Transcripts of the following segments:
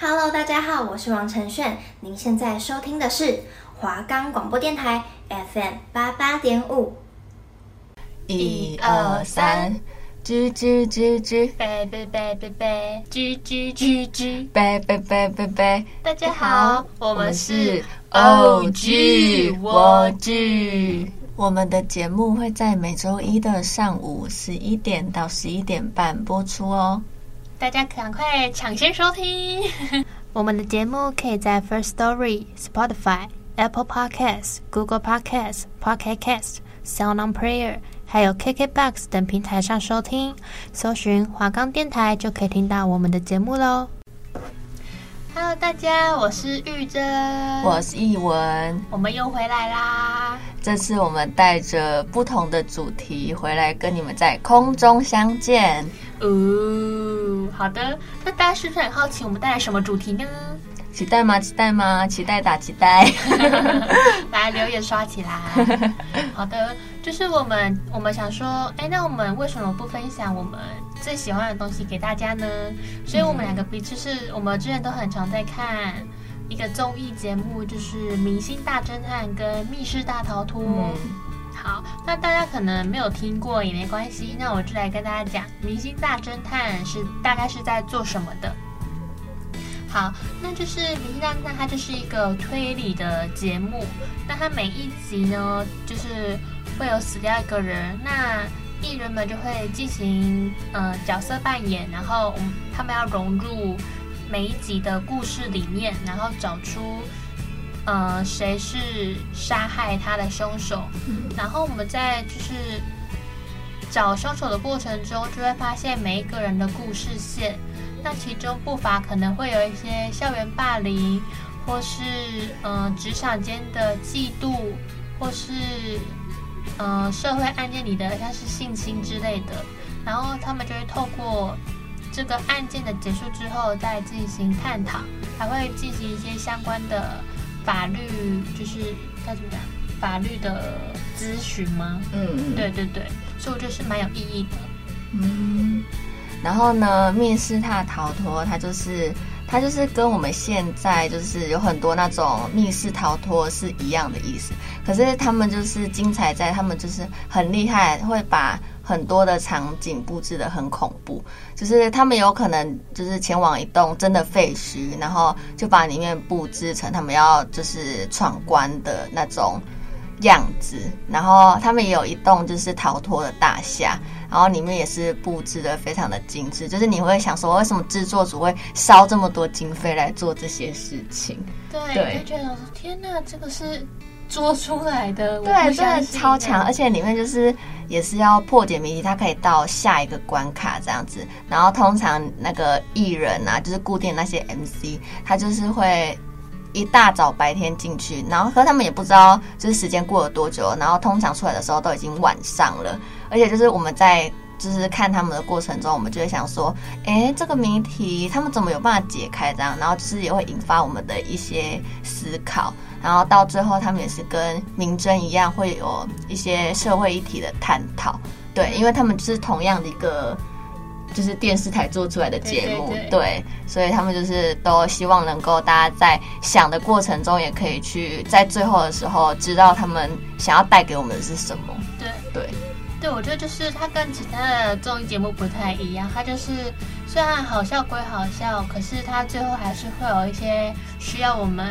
Hello，大家好，我是王承炫。您现在收听的是华冈广播电台 FM 八八点五。一二三，吱吱吱吱，贝贝贝贝贝，吱吱吱吱，贝贝贝贝贝。大家好，我们是 OG 我剧。我们的节目会在每周一的上午十一点到十一点半播出哦。大家赶快抢先收听我们的节目，可以在 First Story、Spotify、Apple Podcasts、Google Podcasts、Pocket Casts、Sound On Player，还有 KKBox 等平台上收听。搜寻华冈电台就可以听到我们的节目喽。Hello，大家，我是玉珍，我是艺文，我们又回来啦。这次我们带着不同的主题回来跟你们在空中相见。哦，好的，那大家是不是很好奇我们带来什么主题呢？期待吗？期待吗？期待打期待，来留言刷起来。好的，就是我们我们想说，哎，那我们为什么不分享我们最喜欢的东西给大家呢？所以我们两个彼此是我们之前都很常在看一个综艺节目，就是《明星大侦探》跟《密室大逃脱》。嗯。好，那大家可能没有听过也没关系，那我就来跟大家讲，《明星大侦探》是大概是在做什么的。好，那就是《明星大侦探》，它就是一个推理的节目。那它每一集呢，就是会有死掉一个人，那艺人们就会进行呃角色扮演，然后他们要融入每一集的故事里面，然后找出呃谁是杀害他的凶手。然后我们在就是找凶手的过程中，就会发现每一个人的故事线。那其中不乏可能会有一些校园霸凌，或是呃职场间的嫉妒，或是呃社会案件里的像是性侵之类的，然后他们就会透过这个案件的结束之后再进行探讨，还会进行一些相关的法律，就是该怎么讲，法律的咨询吗？嗯，对对对，所以我觉得是蛮有意义的。嗯。然后呢，密室大逃脱，他就是它就是跟我们现在就是有很多那种密室逃脱是一样的意思。可是他们就是精彩在他们就是很厉害，会把很多的场景布置的很恐怖。就是他们有可能就是前往一栋真的废墟，然后就把里面布置成他们要就是闯关的那种样子。然后他们也有一栋就是逃脱的大厦。然后里面也是布置的非常的精致，就是你会想说，为什么制作组会烧这么多经费来做这些事情？对，对就觉得说天哪，这个是做出来的，对，真的超强，而且里面就是也是要破解谜题，它可以到下一个关卡这样子。然后通常那个艺人啊，就是固定那些 MC，他就是会一大早白天进去，然后和他们也不知道就是时间过了多久，然后通常出来的时候都已经晚上了。而且就是我们在就是看他们的过程中，我们就会想说，哎，这个谜题他们怎么有办法解开这样？然后就是也会引发我们的一些思考。然后到最后，他们也是跟明侦一样，会有一些社会议题的探讨。对，因为他们就是同样的一个就是电视台做出来的节目，对，对，对，对，所以他们就是都希望能够大家在想的过程中，也可以去在最后的时候知道他们想要带给我们的是什么。对对。我觉得就是它跟其他的综艺节目不太一样，它就是虽然好笑归好笑，可是它最后还是会有一些需要我们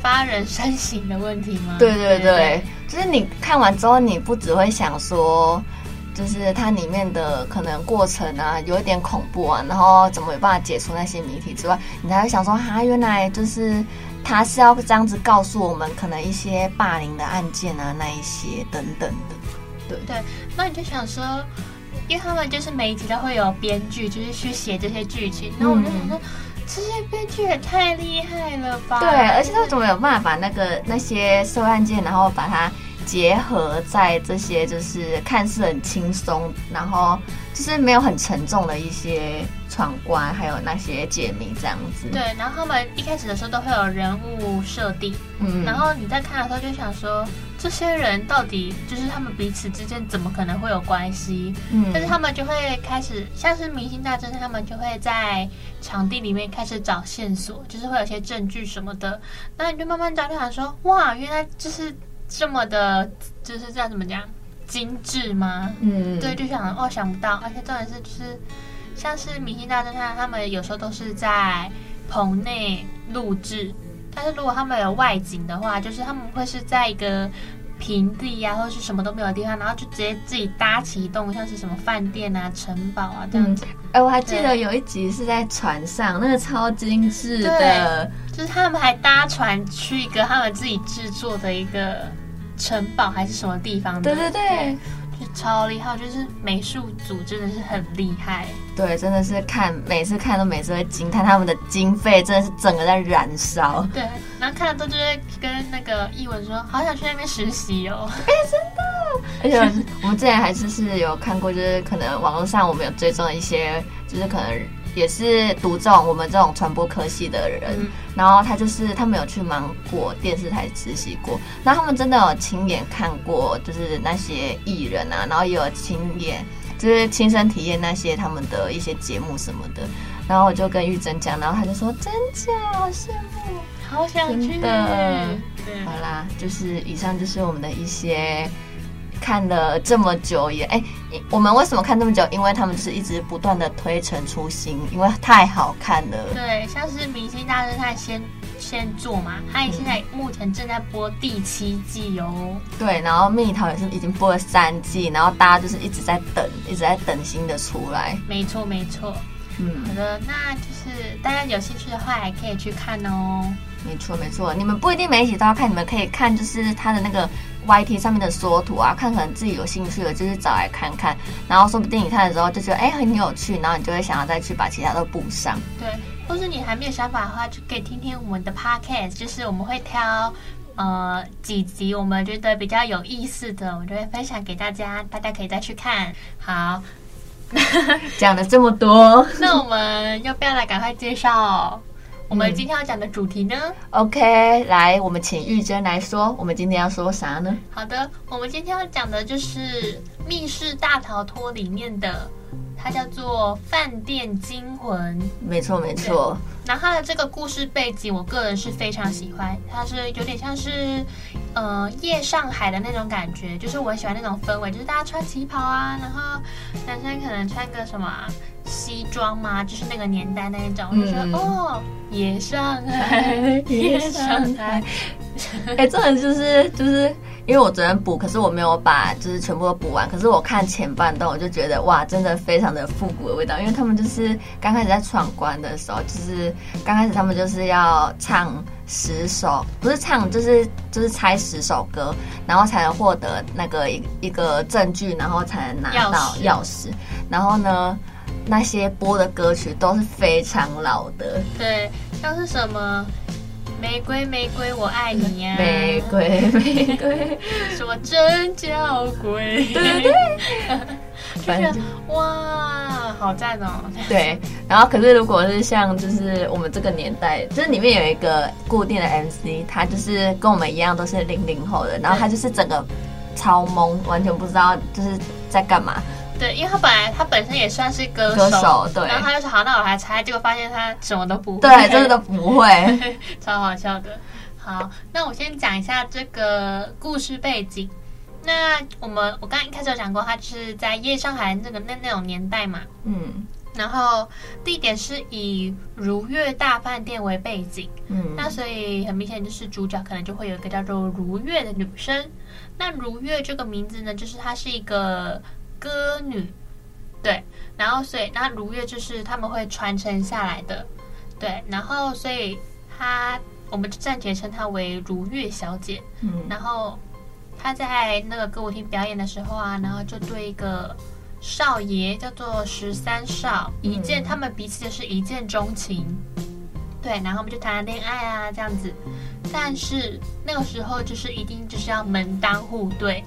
发人深省的问题吗？对对对，就是你看完之后，你不只会想说，就是它里面的可能过程啊，有一点恐怖啊，然后怎么有办法解除那些谜题之外，你还会想说，哈，原来就是他是要这样子告诉我们，可能一些霸凌的案件啊，那一些等等的。对，对，那你就想说，因为他们就是每一集都会有编剧，就是去写这些剧情。那、嗯、我就想说，这些编剧也太厉害了吧？对，而且他怎么有办法把那个那些社会案件，然后把它结合在这些就是看似很轻松，然后就是没有很沉重的一些闯关，还有那些解谜这样子。对，然后他们一开始的时候都会有人物设定，嗯，然后你在看的时候就想说，这些人到底就是他们彼此之间怎么可能会有关系？嗯，但是他们就会开始像是明星大侦探，他们就会在场地里面开始找线索，就是会有些证据什么的，那你就慢慢找，就想说，哇，原来就是。这么的，就是这样怎么讲，精致吗？嗯，对，就想哦，想不到，而且重点是就是，像是《明星大侦探》，他们有时候都是在棚内录制，但是如果他们有外景的话，就是他们会是在一个平地呀、啊，或者是什么都没有的地方，然后就直接自己搭起一栋像是什么饭店啊、城堡啊这样子。哎、嗯，我还记得有一集是在船上，那个超精致的，就是他们还搭船去一个他们自己制作的一个。城堡还是什么地方的？对对对，就超厉害，就是美术组真的是很厉害。对，真的是看每次看都每次会惊叹他们的经费真的是整个在燃烧。对，然后看了都就会跟那个译文说，好想去那边实习哦。哎、欸，真的。而且我们之前还是是有看过，就是可能网络上我们有追踪一些，就是可能。也是读这种我们这种传播科系的人，嗯、然后他就是他们有去芒果电视台实习过，那他们真的有亲眼看过，就是那些艺人啊，然后也有亲眼就是亲身体验那些他们的一些节目什么的，然后我就跟玉珍讲，然后他就说真假，好羡慕，好想去。的。好啦，就是以上就是我们的一些。看了这么久也哎，我们为什么看这么久？因为他们就是一直不断的推陈出新，因为太好看了。对，像是《明星大侦探》先先做嘛，他现在目前正在播第七季哦。对，然后《蜜桃》也是已经播了三季，然后大家就是一直在等，一直在等新的出来。没错，没错。嗯，好的，那就是大家有兴趣的话，还可以去看哦。没错，没错，你们不一定每一集都要看，你们可以看就是他的那个。YT 上面的缩图啊，看可能自己有兴趣的，就是找来看看，然后说不定你看的时候就觉得哎很有趣，然后你就会想要再去把其他都补上。对，或是你还没有想法的话，就可以听听我们的 Podcast，就是我们会挑呃几集我们觉得比较有意思的，我们就会分享给大家，大家可以再去看。好，讲了这么多，那我们要不要来赶快介绍？我们今天要讲的主题呢？嗯，OK，来，我们请玉珍来说，我们今天要说啥呢？好的，我们今天要讲的就是《密室大逃脱》里面的。它叫做《饭店惊魂》，没错没错。然后它的这个故事背景，我个人是非常喜欢。它是有点像是，呃，夜上海的那种感觉，就是我很喜欢那种氛围，就是大家穿旗袍啊，然后男生可能穿个什么西装嘛，就是那个年代那一种，嗯、我就觉得哦，夜上海，夜上海。哎，这种就是就是。因为我昨天补，可是我没有把就是全部都补完。可是我看前半段，我就觉得哇，真的非常的复古的味道。因为他们就是刚开始在闯关的时候，就是刚开始他们就是要唱十首，不是唱，就是就是猜十首歌，然后才能获得那个一一个证据，然后才能拿到钥匙。然后呢，那些播的歌曲都是非常老的，对，像是什么？玫瑰玫瑰我爱你呀、啊！玫瑰玫瑰说真娇贵，对对对，反正哇，好赞哦！对，然后可是如果是像就是我们这个年代，就是里面有一个固定的 MC，他就是跟我们一样都是零零后的，然后他就是整个超懵，完全不知道就是在干嘛。对，因为他本来他本身也算是歌手，歌手对，然后他就说好，那我还猜，结果发现他什么都不会，对，真的都不会，超好笑的。好，那我先讲一下这个故事背景。那我们我刚刚一开始有讲过，他就是在夜上海那个那那种年代嘛，嗯，然后地点是以如月大饭店为背景，嗯，那所以很明显就是主角可能就会有一个叫做如月的女生。那如月这个名字呢，就是她是一个。歌女，对，然后所以那如月就是他们会传承下来的，对，然后所以她我们就暂且称她为如月小姐，嗯，然后她在那个歌舞厅表演的时候啊，然后就对一个少爷叫做十三少，一见他们彼此就是一见钟情，对，然后我们就谈了恋爱啊这样子，但是那个时候就是一定就是要门当户对，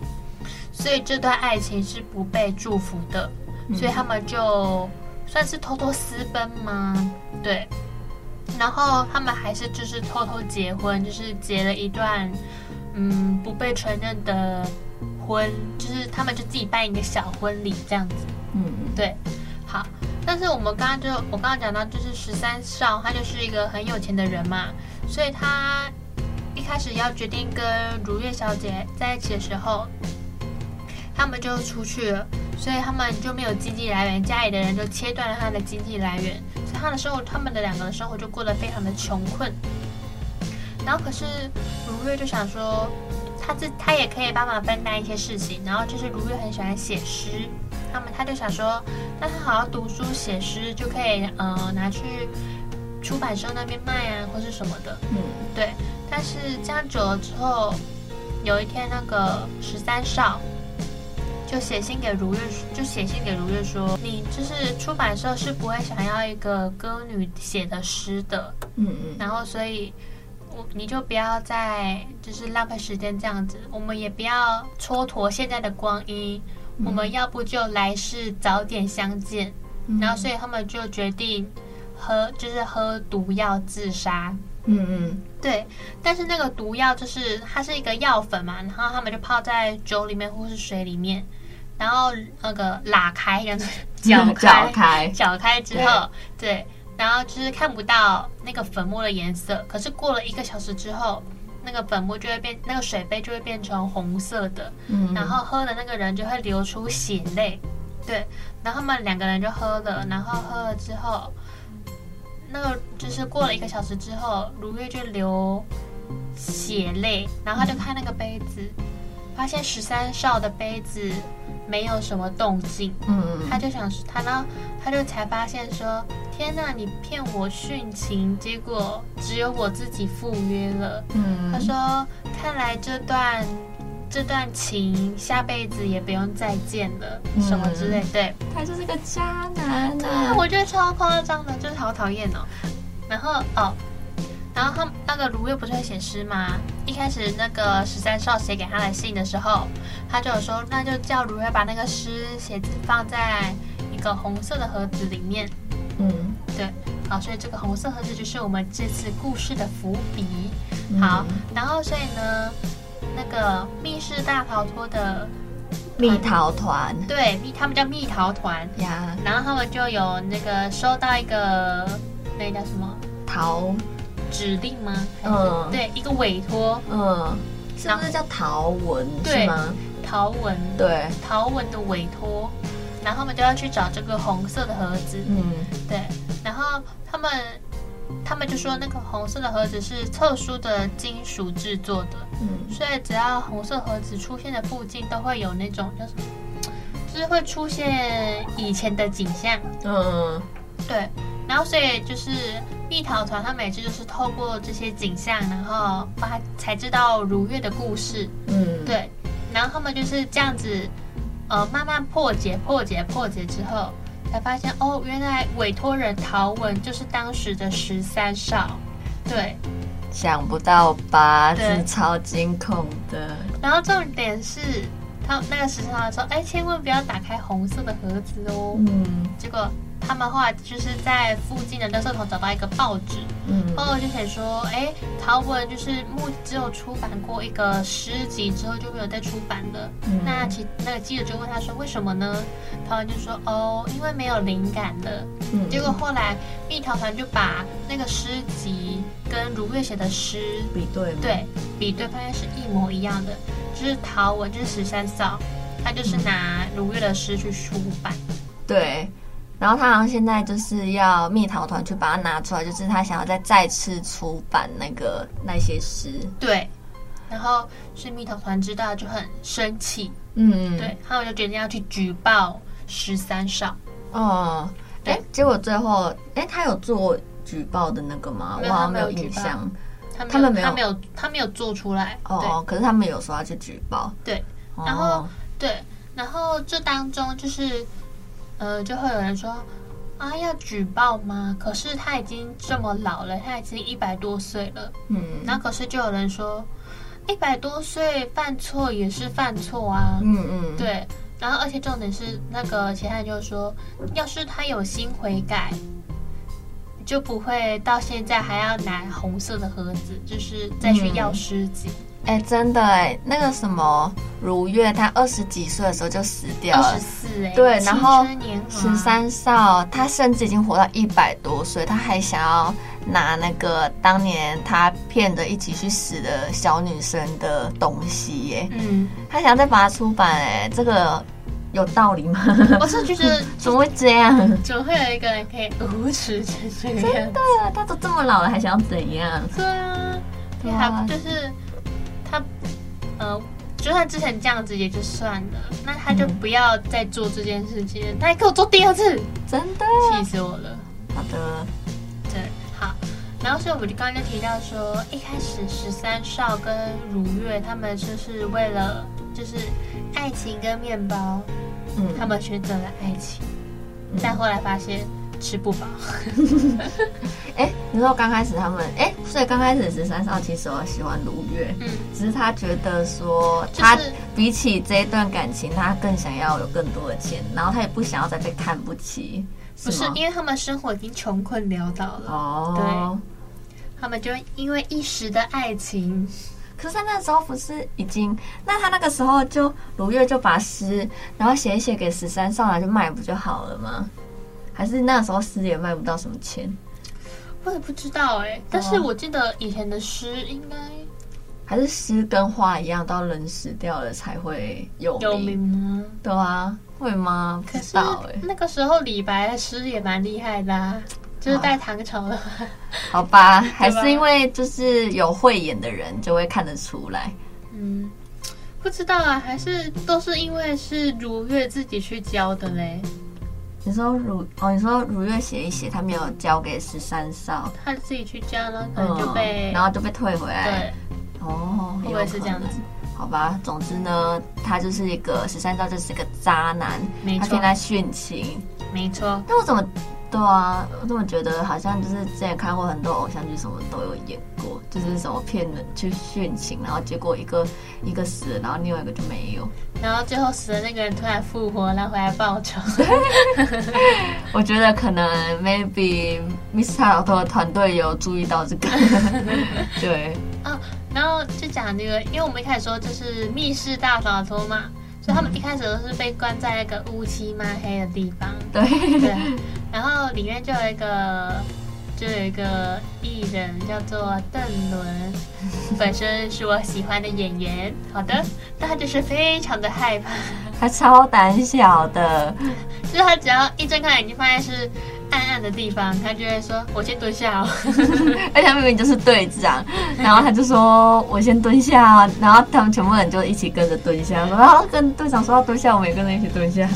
所以这段爱情是不被祝福的，所以他们就算是偷偷私奔吗？对，然后他们还是就是偷偷结婚，就是结了一段嗯不被承认的婚，就是他们就自己办一个小婚礼这样子，嗯，对，好。但是我们刚刚就我刚刚讲到，就是十三少他就是一个很有钱的人嘛，所以他一开始要决定跟如月小姐在一起的时候，他们就出去了，所以他们就没有经济来源，家里的人就切断了他的经济来源，所以他的生活，他们的两个人生活就过得非常的穷困。然后可是如月就想说，他自他也可以帮忙分担一些事情，然后就是如月很喜欢写诗。他们他就想说，那他好好读书写诗就可以，呃，拿去出版社那边卖啊，或是什么的。嗯，对。但是这样久了之后，有一天那个十三少就写信给如月，就写信给如月说，你就是出版社是不会想要一个歌女写的诗的。嗯嗯。然后所以，我你就不要再就是浪费时间这样子，我们也不要蹉跎现在的光阴。我们要不就来世早点相见，嗯、然后所以他们就决定喝，就是喝毒药自杀。嗯嗯，对。但是那个毒药就是它是一个药粉嘛，然后他们就泡在酒里面或是水里面，然后那个拉开，然后 搅开，搅开，之后，对，对，然后就是看不到那个粉末的颜色。可是过了一个小时之后。那个粉末就会变，那个水杯就会变成红色的，嗯，然后喝的那个人就会流出血泪，对，然后他们两个人就喝了，然后喝了之后，那个就是过了一个小时之后，如月就流血泪，然后他就看那个杯子，发现十三少的杯子没有什么动静，嗯，他就想他呢，他就才发现说。天呐，你骗我殉情，结果只有我自己赴约了。嗯，他说：“看来这段这段情下辈子也不用再见了，嗯、什么之类。”对，他就是个渣男。对，我觉得超夸张的，就是好讨厌哦。然后哦，然后他那个卢月不是会写诗吗？一开始那个十三少写给他的信的时候，他就有说：“那就叫卢月把那个诗写字放在一个红色的盒子里面。”嗯，对，好，所以这个红色盒子就是我们这次故事的伏笔。好，嗯、然后所以呢，那个密室大逃脱的蜜桃团，对，蜜他们叫蜜桃团呀。然后他们就有那个收到一个那个、叫什么桃指令吗？嗯，对，一个委托，嗯，是不是叫陶文？对吗？陶文，对，陶文的委托。然后他们就要去找这个红色的盒子，嗯，对。然后他们，他们就说那个红色的盒子是特殊的金属制作的，嗯，所以只要红色盒子出现的附近都会有那种叫什么，就是会出现以前的景象，嗯，对。然后所以就是蜜桃团，他每次就是透过这些景象，然后发才知道如月的故事，嗯，对。然后他们就是这样子。呃，慢慢破解、破解、破解之后，才发现哦，原来委托人陶文就是当时的十三少。对，想不到吧？是超惊恐的。然后重点是，他那个十三少说：“哎，千万不要打开红色的盒子哦。”嗯，结果。他们后来就是在附近的垃圾桶找到一个报纸，嗯，报纸就写说，哎，陶文就是目只有出版过一个诗集之后就没有再出版了。嗯、那其那个记者就问他说，为什么呢？陶文就说，哦，因为没有灵感了。嗯，结果后来蜜桃团就把那个诗集跟如月写的诗比对，对，比对发现是一模一样的，就是陶文就是十三嫂，他就是拿如月的诗去出版，对。然后他好像现在就是要蜜桃团去把它拿出来，就是他想要再再次出版那个那些诗。对，然后是蜜桃团知道就很生气，嗯，对，他们就决定要去举报十三少。哦，哎，结果最后，哎，他有做举报的那个吗？我好像没有印象。他们没有，他没有，他没有做出来。哦，可是他们有说要去举报。对，然后对，然后这当中就是。呃，就会有人说，啊，要举报吗？可是他已经这么老了，他已经一百多岁了。嗯，然后可是就有人说，一百多岁犯错也是犯错啊。嗯嗯，对。然后而且重点是，那个其他人就说，要是他有心悔改，就不会到现在还要拿红色的盒子，就是再去要尸检。嗯哎、欸，真的哎，那个什么如月，他二十几岁的时候就死掉了，二十四哎，对，然后十三少他甚至已经活到一百多岁，他还想要拿那个当年他骗着一起去死的小女生的东西耶，嗯，他想要再把它出版哎，这个有道理吗？我是觉得 怎么会这样？怎么会有一个人可以无耻成这样？真的，他都这么老了，还想要怎样？对啊，对啊，就是。他，呃，就算之前这样子也就算了，那他就不要再做这件事情，嗯、他还给我做第二次，真的？气死我了。好的，对，好，然后所以我们就刚刚就提到说，一开始十三少跟如月他们就是为了就是爱情跟面包，嗯，他们选择了爱情，嗯、但后来发现。吃不饱。哎，你说刚开始他们哎，所以刚开始十三少其实我喜欢卢月，嗯，只是他觉得说他比起这一段感情，他更想要有更多的钱，然后他也不想要再被看不起。不是，因为他们生活已经穷困潦倒了。哦，对，他们就因为一时的爱情，可是他那时候不是已经？那他那个时候就如月就把诗，然后写一写给十三少来就卖不就好了吗？还是那时候诗也卖不到什么钱，我也不知道哎、欸。但是我记得以前的诗应该还是诗跟画一样，到人死掉了才会有名，有名吗？对啊，会吗？不知道哎。那个时候李白的诗也蛮厉害的、啊，就是在唐朝的。好 吧，还是因为就是有慧眼的人就会看得出来。嗯，不知道啊，还是都是因为是如月自己去教的嘞。你说如哦，你说如月写一写，他没有交给十三少，他自己去交了，可能就被、嗯，然后就被退回来。对，哦，以为是这样子。好吧，总之呢，他就是一个十三少，就是一个渣男，他现在殉情，没错。那我怎么？对啊，我怎么觉得好像就是之前看过很多偶像剧，什么都有演过，就是什么骗人去殉情，然后结果一个一个死了，然后另外一个就没有，然后最后死的那个人突然复活，然后回来报仇。我觉得可能 maybe Mr. 老头的团队有注意到这个，对。哦，然后就讲那个，因为我们一开始说就是密室大逃脱嘛。所以他们一开始都是被关在那个乌漆嘛黑的地方，对对，然后里面就有一个，就有一个艺人叫做邓伦，本身是我喜欢的演员。好的，但他就是非常的害怕，他超胆小的，就是他只要一睁开眼睛，发现是。暗暗的地方，他就会说：“我先蹲下哦。”而且他明明就是队长，然后他就说：“我先蹲下哦。”然后他们全部人就一起跟着蹲下，然后跟队长说要蹲下，我们也跟着一起蹲下。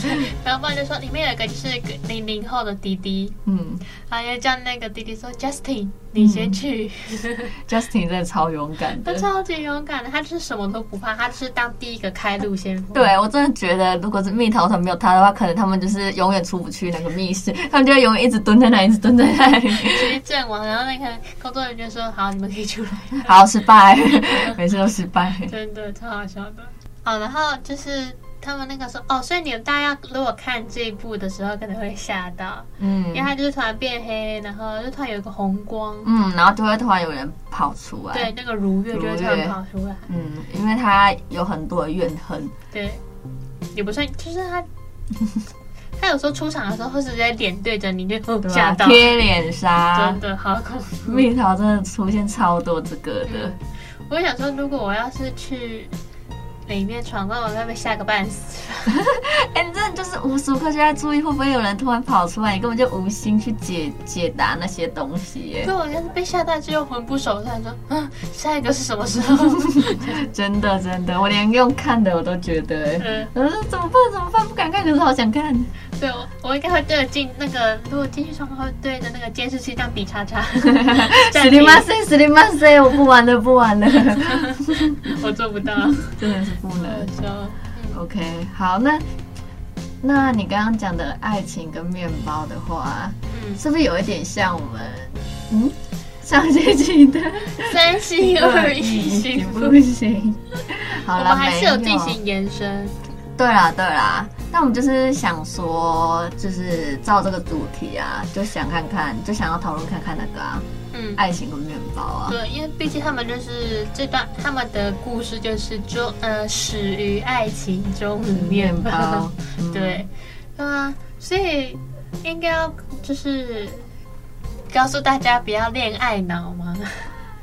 然后不然就说里面有一个就是零零后的弟弟，嗯，他就叫那个弟弟说：“Justin，你先去。嗯 ” Justin 真的超勇敢的，他超级勇敢的，他就是什么都不怕，他就是当第一个开路先锋。对，我真的觉得，如果是蜜桃团没有他的话，可能他们就是永远出不去那个密室，他们就会永远。一直蹲在那里，一直蹲在那里，直接阵亡。然后那个工作人员就说：“好，你们可以出来。”好，失败，每次都失败，真的超好笑的。好，然后就是他们那个时候，哦，所以你们大家如果看这一部的时候，可能会吓到，嗯，因为它就是突然变黑，然后就突然有一个红光，嗯，然后就会突然有人跑出来，对，那个如月就会突然跑出来，嗯，因为他有很多的怨恨，对，也不算，就是他。他有时候出场的时候会直接脸对着你，就吓到。贴脸杀，真的好恐怖。蜜桃真的出现超多这个的。嗯、我想说，如果我要是去。里面闯关，我都被吓个半死。哎、欸，你真的就是无时无刻就在注意，会不会有人突然跑出来？你根本就无心去解解答那些东西耶。对，我就是被吓到就又魂不守舍，说嗯，下一个是什么时候？真的真的，我连用看的我都觉得，嗯，我说，怎么办？怎么办？不敢看，可是好想看。对，我我应该会对着进那个，如果进去闯关会对着那个监视器这样比叉叉。死里马塞，死里马塞，我不玩了，不玩了。我做不到，真的是。不能说，OK，好，那那你刚刚讲的爱情跟面包的话，嗯，是不是有一点像我们嗯上学期的三心二意行不行？好了，我们还是有进行延伸。对啦，对啦。那我们就是想说，就是照这个主题啊，就想看看，就想要讨论看看那个啊，嗯，爱情跟面包啊。对，因为毕竟他们就是这段他们的故事，就是中呃始于爱情终于面包。面包嗯、对，啊，所以应该要就是告诉大家不要恋爱脑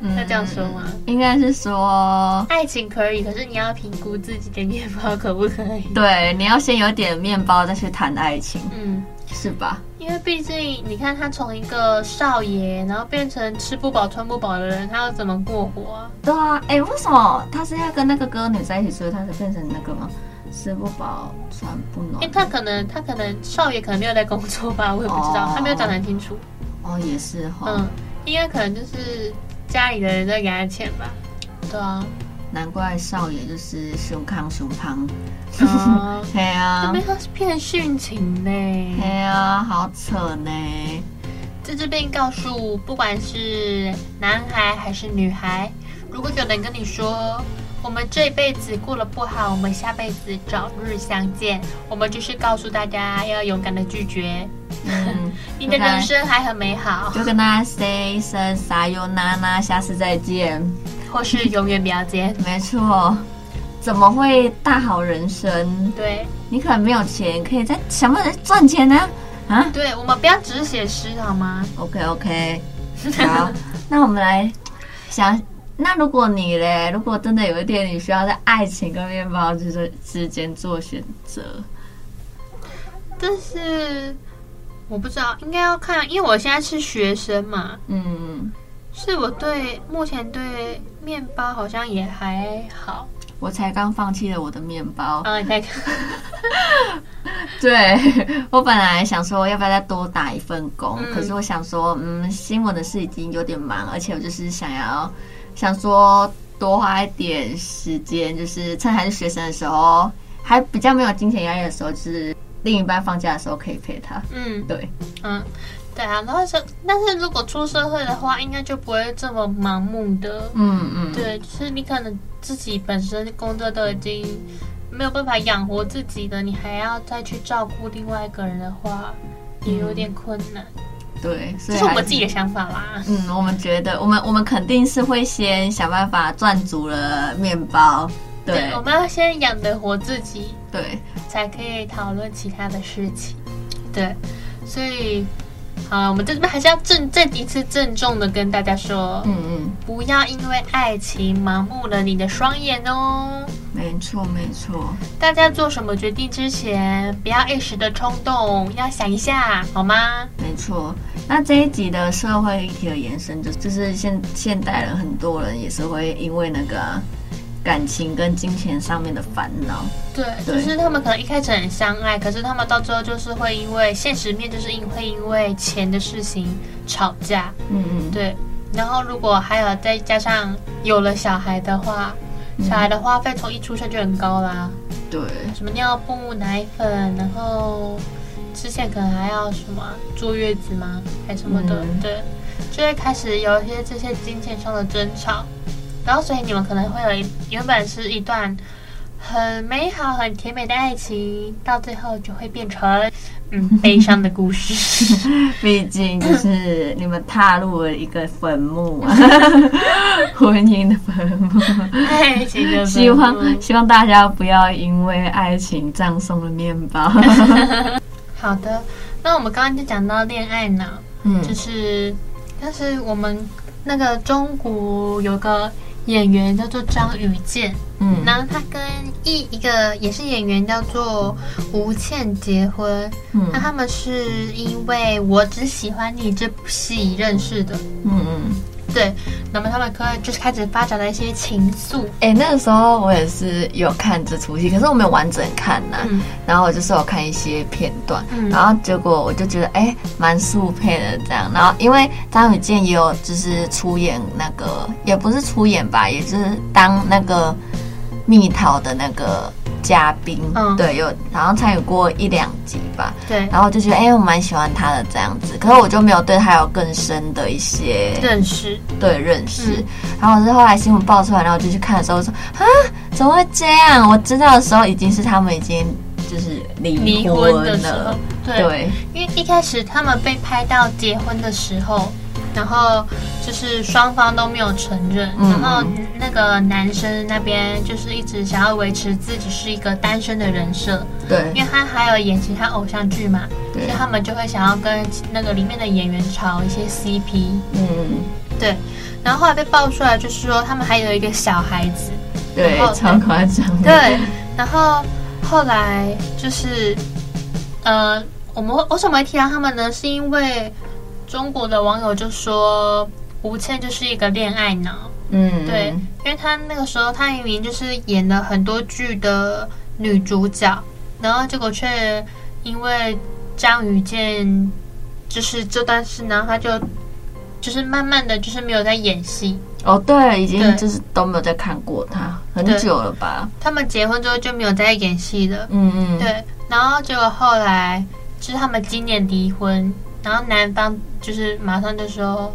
吗？要这样说吗？应该是说爱情可以，可是你要评估自己的面包可不可以？对，你要先有点面包再去谈爱情，嗯，是吧？因为毕竟你看他从一个少爷，然后变成吃不饱穿不饱的人，他要怎么过活啊？对啊，哎，为什么他是要跟那个歌女在一起，所以他才变成那个吗？吃不饱穿不暖？哎，他可能他可能少爷可能没有在工作吧，我也不知道，哦、他没有讲得很清楚。哦，也是哈，嗯，应该可能就是。家里的人在给他钱吧？对啊，难怪少爷就是胸康胸胖。哦，对啊，这边他是骗殉情呢。对啊，好扯呢。在这边告诉，不管是男孩还是女孩，如果有人跟你说，我们这辈子过得不好，我们下辈子早日相见，我们就是告诉大家要勇敢的拒绝。嗯，你的人生还很美好，就跟大家 say 一声撒由那拉，下次再见，或是永远不要见。没错，怎么会大好人生？对，你可能没有钱，可以在想办法赚钱呢？啊，对，我们不要只写诗好吗？OK OK，好，那我们来想，那如果你嘞，如果真的有一天你需要在爱情跟面包之之间做选择，但是。我不知道，应该要看，因为我现在是学生嘛。嗯，是我对目前对面包好像也还好。我才刚放弃了我的面包。啊，你看。对，我本来想说要不要再多打一份工，嗯、可是我想说，嗯，新闻的事已经有点忙，而且我就是想要想说多花一点时间，就是趁还是学生的时候，还比较没有金钱压力的时候，就是。另一半放假的时候可以陪他。嗯，对，嗯，对啊。然后是，但是如果出社会的话，应该就不会这么盲目的。嗯嗯，对，就是你可能自己本身工作都已经没有办法养活自己的，你还要再去照顾另外一个人的话，也有点困难。嗯、对，这是我们自己的想法啦。嗯，我们觉得，我们我们肯定是会先想办法赚足了面包。对，对，我们要先养得活自己。对。才可以讨论其他的事情，对，所以，好，我们这边还是要郑再一次郑重的跟大家说，嗯嗯，不要因为爱情盲目了你的双眼哦。没错没错，大家做什么决定之前，不要一时的冲动，要想一下，好吗？没错，那这一集的社会议题的延伸，就就是现现代人很多人也是会因为那个。感情跟金钱上面的烦恼，对，就是他们可能一开始很相爱，可是他们到最后就是会因为现实面，就是因会因为钱的事情吵架，嗯嗯，对。然后如果还有再加上有了小孩的话，小孩的花费从一出生就很高啦，对，什么尿布、奶粉，然后之前可能还要什么坐月子吗？还什么的，嗯、对，就会开始有一些这些金钱上的争吵。然后，所以你们可能会有一原本是一段很美好、很甜美的爱情，到最后就会变成嗯悲伤的故事。毕竟就是你们踏入了一个坟墓啊，婚姻的坟墓，爱情的坟墓。希望希望大家不要因为爱情葬送了面包。好的，那我们刚刚就讲到恋爱脑，嗯，就是但是我们那个中国有个。演员叫做张雨健，嗯，然后他跟一一个也是演员叫做吴倩结婚，嗯，那他们是因为我只喜欢你这部戏认识的，嗯嗯。对，那么他们可能就是开始发展了一些情愫。哎、欸，那个时候我也是有看这出戏，可是我没有完整看呐、啊。嗯、然后我就是有看一些片段，嗯、然后结果我就觉得哎，蛮速配的这样。然后因为张雨健也有就是出演那个，也不是出演吧，也就是当那个蜜桃的那个嘉宾，嗯，对，有好像参与过一两集吧，对，然后就觉得哎、欸，我蛮喜欢他的这样子，可是我就没有对他有更深的一些认识，对认识。嗯、然后我是后来新闻爆出来，然后就去看的时候说啊，怎么会这样？我知道的时候已经是他们已经就是离婚了，婚的时候，对，对，因为一开始他们被拍到结婚的时候。然后就是双方都没有承认，嗯、然后那个男生那边就是一直想要维持自己是一个单身的人设，对，因为他还有演其他偶像剧嘛，所以他们就会想要跟那个里面的演员炒一些 CP，嗯，对，然后后来被爆出来，就是说他们还有一个小孩子，对，超夸张，对，然后后来就是，呃，我们为什么会提到他们呢？是因为。中国的网友就说吴倩就是一个恋爱脑，嗯，对，因为她那个时候她明明就是演了很多剧的女主角，然后结果却因为张雨健就是这段事，然后她就就是慢慢的就是没有在演戏。哦，对，已经就是都没有再看过她很久了吧？他们结婚之后就没有再演戏了，嗯嗯，对，然后结果后来就是他们今年离婚。然后男方就是马上就说，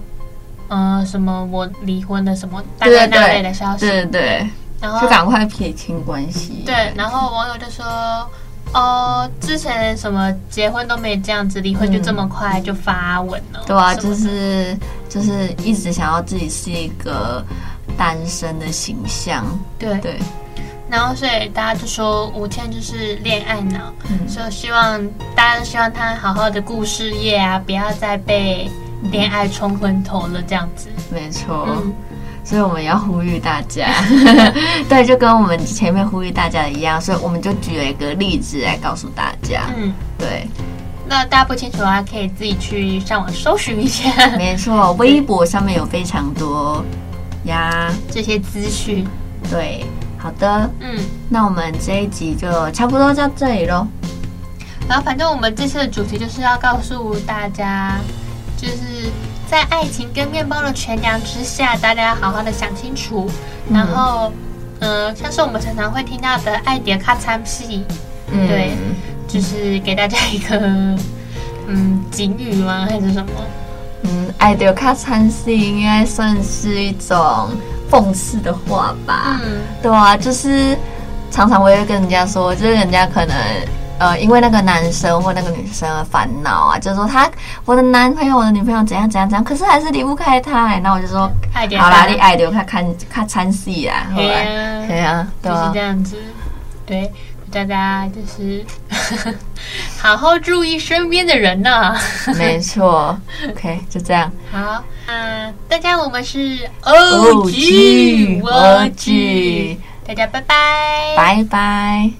呃，什么我离婚的什么大概那类的消息，对对，对，对，然后就赶快撇清关系。对，然后网友就说，哦，之前什么结婚都没这样子，离婚就这么快就发文了。嗯、对啊，就是就是一直想要自己是一个单身的形象。对对。对然后，所以大家就说吴倩就是恋爱脑，嗯、所以希望大家都希望她好好的顾事业啊，不要再被恋爱冲昏头了，这样子。没错，嗯、所以我们要呼吁大家，对，就跟我们前面呼吁大家的一样，所以我们就举了一个例子来告诉大家。嗯，对。那大家不清楚的话，可以自己去上网搜寻一下。没错，微博上面有非常多呀这些资讯。对。好的，嗯，那我们这一集就差不多到这里喽。然后，反正我们这次的主题就是要告诉大家，就是在爱情跟面包的权量之下，大家要好好的想清楚。嗯、然后，嗯、呃，像是我们常常会听到的“爱点卡餐戏”，嗯、对，就是给大家一个 嗯警语吗？还是什么？嗯，爱点卡餐戏应该算是一种。讽刺的话吧，嗯，对啊，就是常常我会跟人家说，就是人家可能呃，因为那个男生或那个女生而烦恼啊，就是说他我的男朋友、我的女朋友怎样怎样怎样，可是还是离不开他，欸。那我就说，好啦，你爱留他看看参戏啊，对啊，对啊，就是这样子，对。大家就是 好好注意身边的人呢、啊。没错，OK，就这样。好，嗯，大家我们是 OG，OG，大家拜拜，拜拜。